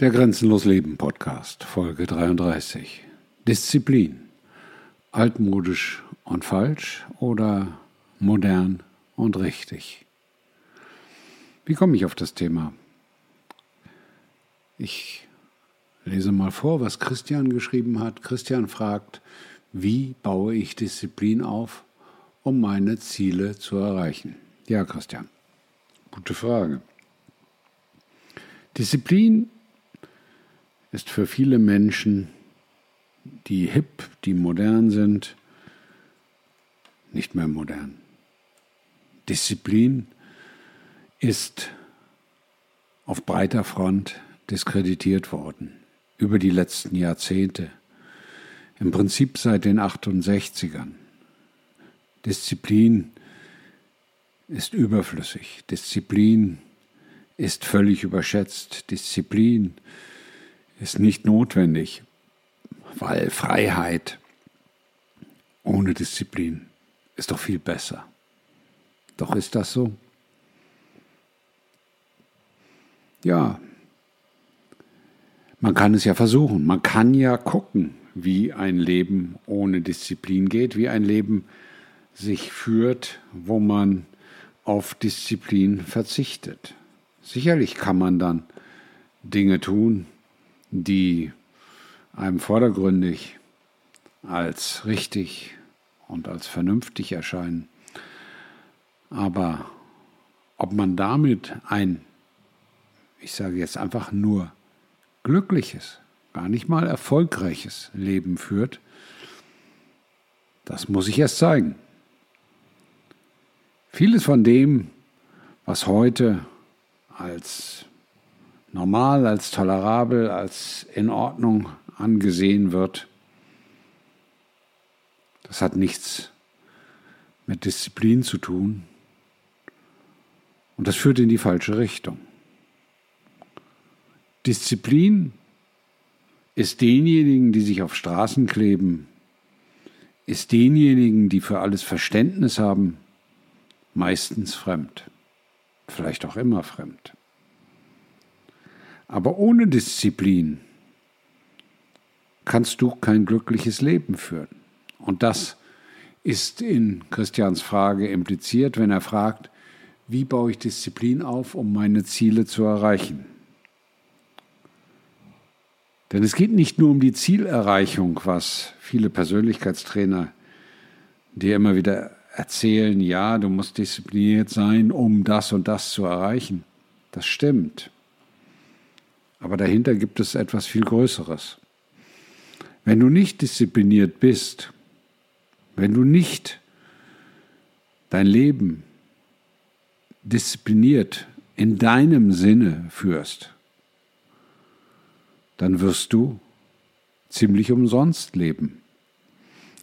Der Grenzenlos Leben Podcast, Folge 33. Disziplin. Altmodisch und falsch oder modern und richtig? Wie komme ich auf das Thema? Ich lese mal vor, was Christian geschrieben hat. Christian fragt, wie baue ich Disziplin auf, um meine Ziele zu erreichen? Ja, Christian, gute Frage. Disziplin ist für viele Menschen, die hip, die modern sind, nicht mehr modern. Disziplin ist auf breiter Front diskreditiert worden über die letzten Jahrzehnte, im Prinzip seit den 68ern. Disziplin ist überflüssig, Disziplin ist völlig überschätzt, Disziplin ist nicht notwendig, weil Freiheit ohne Disziplin ist doch viel besser. Doch ist das so? Ja, man kann es ja versuchen. Man kann ja gucken, wie ein Leben ohne Disziplin geht, wie ein Leben sich führt, wo man auf Disziplin verzichtet. Sicherlich kann man dann Dinge tun, die einem vordergründig als richtig und als vernünftig erscheinen. Aber ob man damit ein, ich sage jetzt einfach nur glückliches, gar nicht mal erfolgreiches Leben führt, das muss ich erst zeigen. Vieles von dem, was heute als normal, als tolerabel, als in Ordnung angesehen wird, das hat nichts mit Disziplin zu tun und das führt in die falsche Richtung. Disziplin ist denjenigen, die sich auf Straßen kleben, ist denjenigen, die für alles Verständnis haben, meistens fremd, vielleicht auch immer fremd. Aber ohne Disziplin kannst du kein glückliches Leben führen. Und das ist in Christians Frage impliziert, wenn er fragt, wie baue ich Disziplin auf, um meine Ziele zu erreichen? Denn es geht nicht nur um die Zielerreichung, was viele Persönlichkeitstrainer dir immer wieder erzählen, ja, du musst diszipliniert sein, um das und das zu erreichen. Das stimmt. Aber dahinter gibt es etwas viel Größeres. Wenn du nicht diszipliniert bist, wenn du nicht dein Leben diszipliniert in deinem Sinne führst, dann wirst du ziemlich umsonst leben.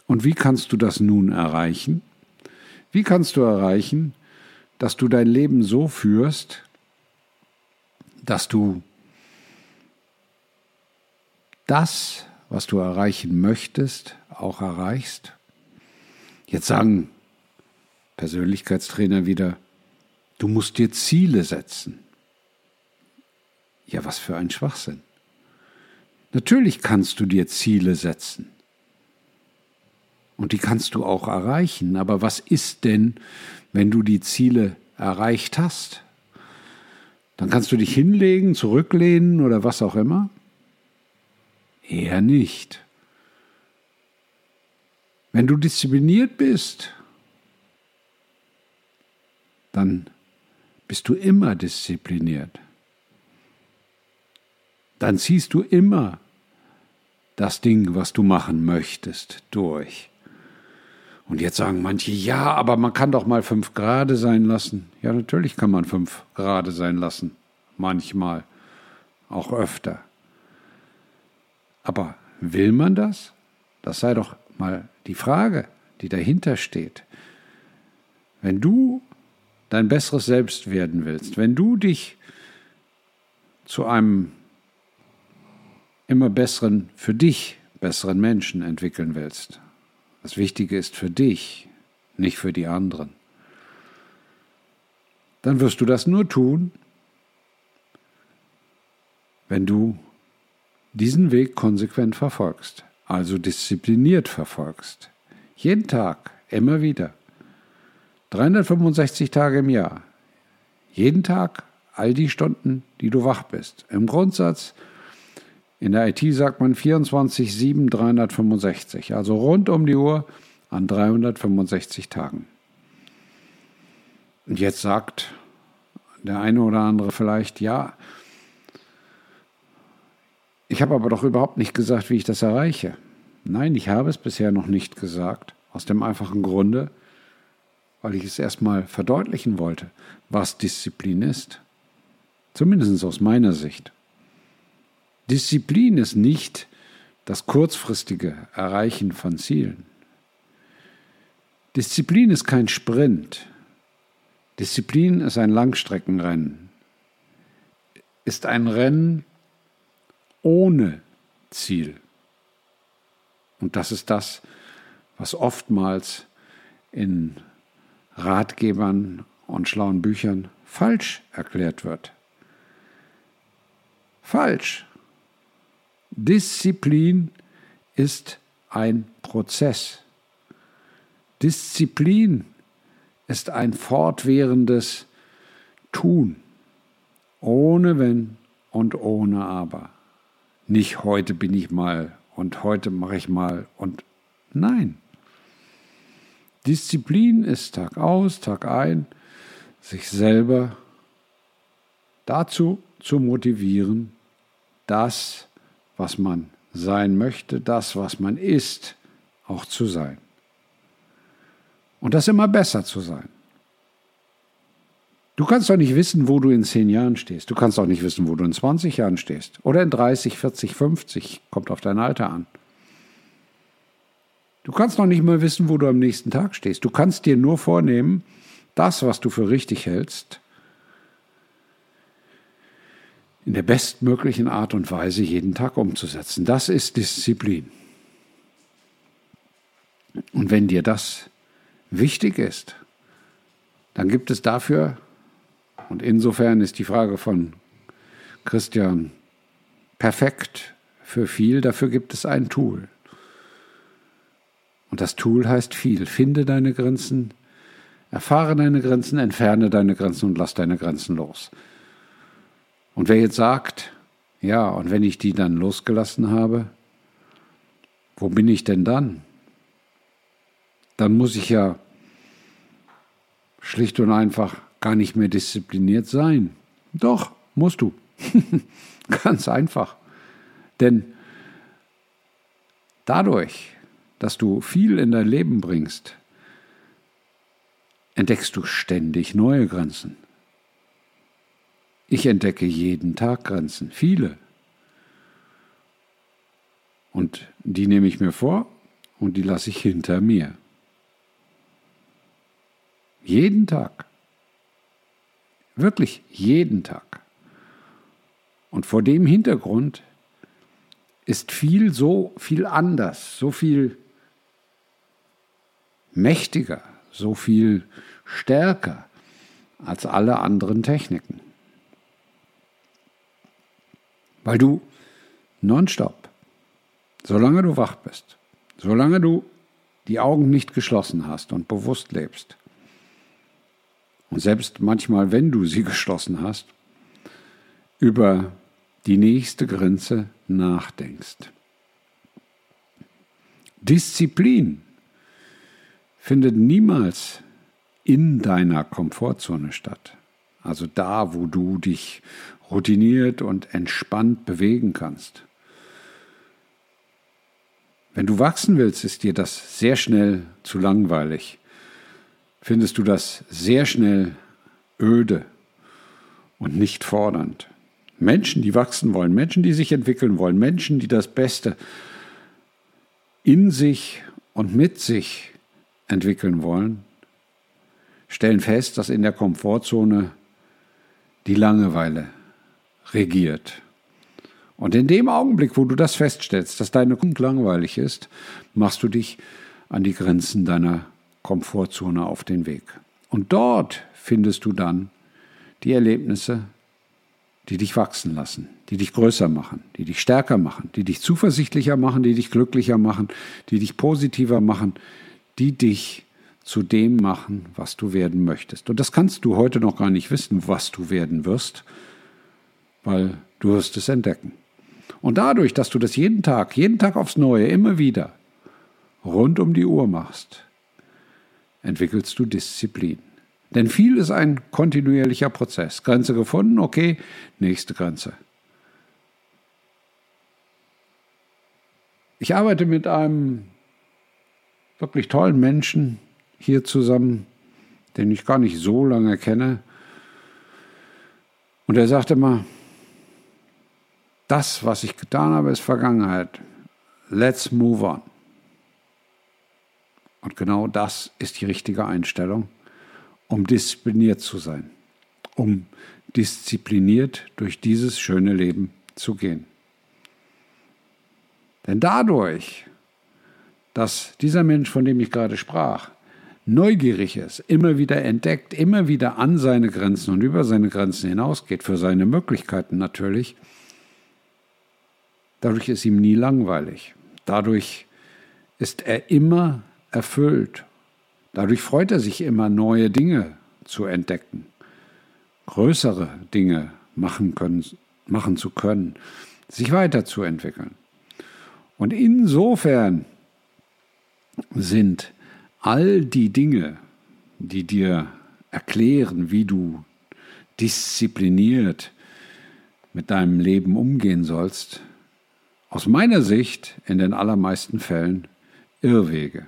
Und wie kannst du das nun erreichen? Wie kannst du erreichen, dass du dein Leben so führst, dass du das, was du erreichen möchtest, auch erreichst? Jetzt sagen Persönlichkeitstrainer wieder, du musst dir Ziele setzen. Ja, was für ein Schwachsinn. Natürlich kannst du dir Ziele setzen. Und die kannst du auch erreichen. Aber was ist denn, wenn du die Ziele erreicht hast? Dann kannst du dich hinlegen, zurücklehnen oder was auch immer? Eher nicht. Wenn du diszipliniert bist, dann bist du immer diszipliniert. Dann ziehst du immer das Ding, was du machen möchtest, durch. Und jetzt sagen manche, ja, aber man kann doch mal fünf Grade sein lassen. Ja, natürlich kann man fünf Grade sein lassen. Manchmal. Auch öfter. Aber will man das? Das sei doch mal die Frage, die dahinter steht. Wenn du dein besseres Selbst werden willst, wenn du dich zu einem immer besseren, für dich besseren Menschen entwickeln willst, das Wichtige ist für dich, nicht für die anderen, dann wirst du das nur tun, wenn du diesen Weg konsequent verfolgst, also diszipliniert verfolgst. Jeden Tag, immer wieder. 365 Tage im Jahr. Jeden Tag, all die Stunden, die du wach bist. Im Grundsatz, in der IT sagt man 24, 7, 365. Also rund um die Uhr an 365 Tagen. Und jetzt sagt der eine oder andere vielleicht, ja, ich habe aber doch überhaupt nicht gesagt, wie ich das erreiche. Nein, ich habe es bisher noch nicht gesagt, aus dem einfachen Grunde, weil ich es erstmal verdeutlichen wollte, was Disziplin ist. Zumindest aus meiner Sicht. Disziplin ist nicht das kurzfristige Erreichen von Zielen. Disziplin ist kein Sprint. Disziplin ist ein Langstreckenrennen. Ist ein Rennen ohne Ziel. Und das ist das, was oftmals in Ratgebern und schlauen Büchern falsch erklärt wird. Falsch. Disziplin ist ein Prozess. Disziplin ist ein fortwährendes Tun, ohne Wenn und ohne Aber. Nicht heute bin ich mal und heute mache ich mal und nein. Disziplin ist Tag aus, Tag ein, sich selber dazu zu motivieren, das, was man sein möchte, das, was man ist, auch zu sein. Und das immer besser zu sein. Du kannst doch nicht wissen, wo du in zehn Jahren stehst. Du kannst auch nicht wissen, wo du in 20 Jahren stehst. Oder in 30, 40, 50. Kommt auf dein Alter an. Du kannst noch nicht mal wissen, wo du am nächsten Tag stehst. Du kannst dir nur vornehmen, das, was du für richtig hältst, in der bestmöglichen Art und Weise jeden Tag umzusetzen. Das ist Disziplin. Und wenn dir das wichtig ist, dann gibt es dafür, und insofern ist die Frage von Christian perfekt für viel, dafür gibt es ein Tool. Und das Tool heißt viel. Finde deine Grenzen, erfahre deine Grenzen, entferne deine Grenzen und lass deine Grenzen los. Und wer jetzt sagt, ja, und wenn ich die dann losgelassen habe, wo bin ich denn dann? Dann muss ich ja schlicht und einfach gar nicht mehr diszipliniert sein. Doch, musst du. Ganz einfach. Denn dadurch, dass du viel in dein Leben bringst, entdeckst du ständig neue Grenzen. Ich entdecke jeden Tag Grenzen, viele. Und die nehme ich mir vor und die lasse ich hinter mir. Jeden Tag. Wirklich jeden Tag. Und vor dem Hintergrund ist viel so viel anders, so viel mächtiger, so viel stärker als alle anderen Techniken. Weil du nonstop, solange du wach bist, solange du die Augen nicht geschlossen hast und bewusst lebst, selbst manchmal, wenn du sie geschlossen hast, über die nächste Grenze nachdenkst. Disziplin findet niemals in deiner Komfortzone statt. Also da, wo du dich routiniert und entspannt bewegen kannst. Wenn du wachsen willst, ist dir das sehr schnell zu langweilig. Findest du das sehr schnell öde und nicht fordernd. Menschen, die wachsen wollen, Menschen, die sich entwickeln wollen, Menschen, die das Beste in sich und mit sich entwickeln wollen, stellen fest, dass in der Komfortzone die Langeweile regiert. Und in dem Augenblick, wo du das feststellst, dass deine Kunst langweilig ist, machst du dich an die Grenzen deiner Komfortzone auf den Weg. Und dort findest du dann die Erlebnisse, die dich wachsen lassen, die dich größer machen, die dich stärker machen, die dich zuversichtlicher machen, die dich glücklicher machen, die dich positiver machen, die dich zu dem machen, was du werden möchtest. Und das kannst du heute noch gar nicht wissen, was du werden wirst, weil du wirst es entdecken. Und dadurch, dass du das jeden Tag, jeden Tag aufs Neue, immer wieder rund um die Uhr machst, entwickelst du Disziplin. Denn viel ist ein kontinuierlicher Prozess. Grenze gefunden, okay, nächste Grenze. Ich arbeite mit einem wirklich tollen Menschen hier zusammen, den ich gar nicht so lange kenne. Und er sagte mal, das, was ich getan habe, ist Vergangenheit. Let's move on. Und genau das ist die richtige Einstellung, um diszipliniert zu sein, um diszipliniert durch dieses schöne Leben zu gehen. Denn dadurch, dass dieser Mensch, von dem ich gerade sprach, neugierig ist, immer wieder entdeckt, immer wieder an seine Grenzen und über seine Grenzen hinausgeht, für seine Möglichkeiten natürlich, dadurch ist ihm nie langweilig. Dadurch ist er immer erfüllt. Dadurch freut er sich immer, neue Dinge zu entdecken, größere Dinge machen, können, machen zu können, sich weiterzuentwickeln. Und insofern sind all die Dinge, die dir erklären, wie du diszipliniert mit deinem Leben umgehen sollst, aus meiner Sicht in den allermeisten Fällen Irrwege.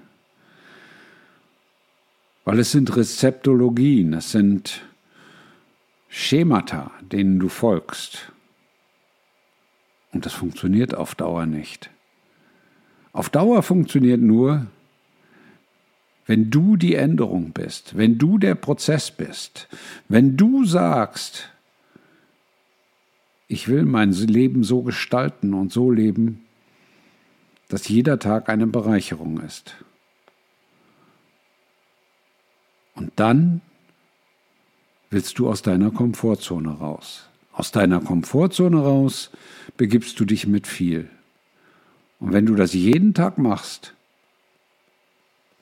Weil es sind Rezeptologien, es sind Schemata, denen du folgst. Und das funktioniert auf Dauer nicht. Auf Dauer funktioniert nur, wenn du die Änderung bist, wenn du der Prozess bist, wenn du sagst, ich will mein Leben so gestalten und so leben, dass jeder Tag eine Bereicherung ist. Und dann willst du aus deiner Komfortzone raus. Aus deiner Komfortzone raus begibst du dich mit viel. Und wenn du das jeden Tag machst,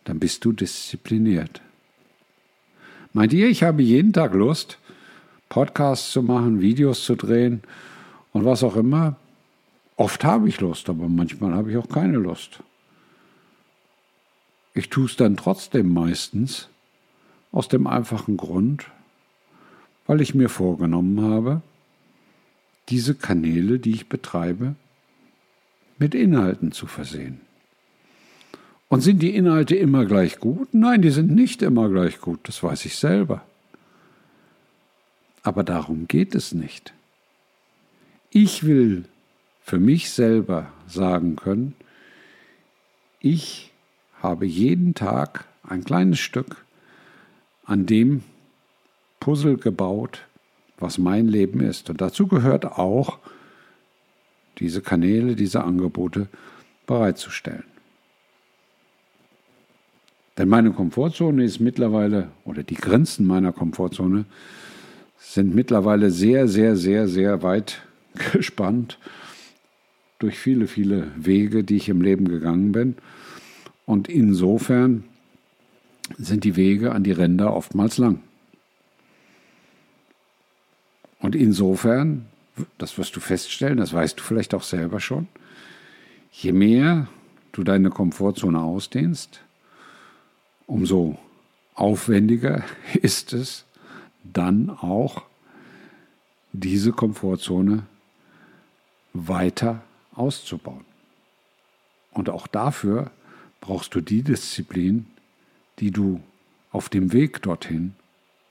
dann bist du diszipliniert. Meint ihr, ich habe jeden Tag Lust, Podcasts zu machen, Videos zu drehen und was auch immer? Oft habe ich Lust, aber manchmal habe ich auch keine Lust. Ich tue es dann trotzdem meistens, aus dem einfachen Grund, weil ich mir vorgenommen habe, diese Kanäle, die ich betreibe, mit Inhalten zu versehen. Und sind die Inhalte immer gleich gut? Nein, die sind nicht immer gleich gut, das weiß ich selber. Aber darum geht es nicht. Ich will für mich selber sagen können, ich habe jeden Tag ein kleines Stück an dem Puzzle gebaut, was mein Leben ist. Und dazu gehört auch, diese Kanäle, diese Angebote bereitzustellen. Denn meine Komfortzone ist mittlerweile, oder die Grenzen meiner Komfortzone sind mittlerweile sehr, sehr, sehr, sehr weit gespannt durch viele, viele Wege, die ich im Leben gegangen bin. Und insofern sind die Wege an die Ränder oftmals lang. Und insofern, das wirst du feststellen, das weißt du vielleicht auch selber schon, je mehr du deine Komfortzone ausdehnst, umso aufwendiger ist es, dann auch diese Komfortzone weiter auszubauen. Und auch dafür brauchst du die Disziplin, die du auf dem Weg dorthin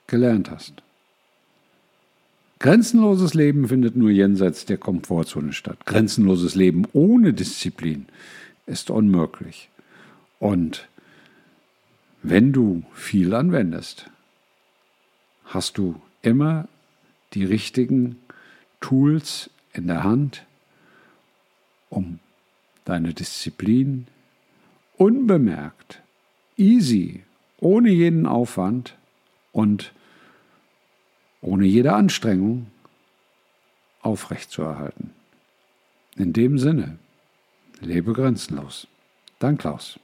gelernt hast. Grenzenloses Leben findet nur jenseits der Komfortzone statt. Grenzenloses Leben ohne Disziplin ist unmöglich. Und wenn du viel anwendest, hast du immer die richtigen Tools in der Hand, um deine Disziplin unbemerkt easy, ohne jeden Aufwand und ohne jede Anstrengung aufrechtzuerhalten. In dem Sinne, lebe grenzenlos. Dein Klaus.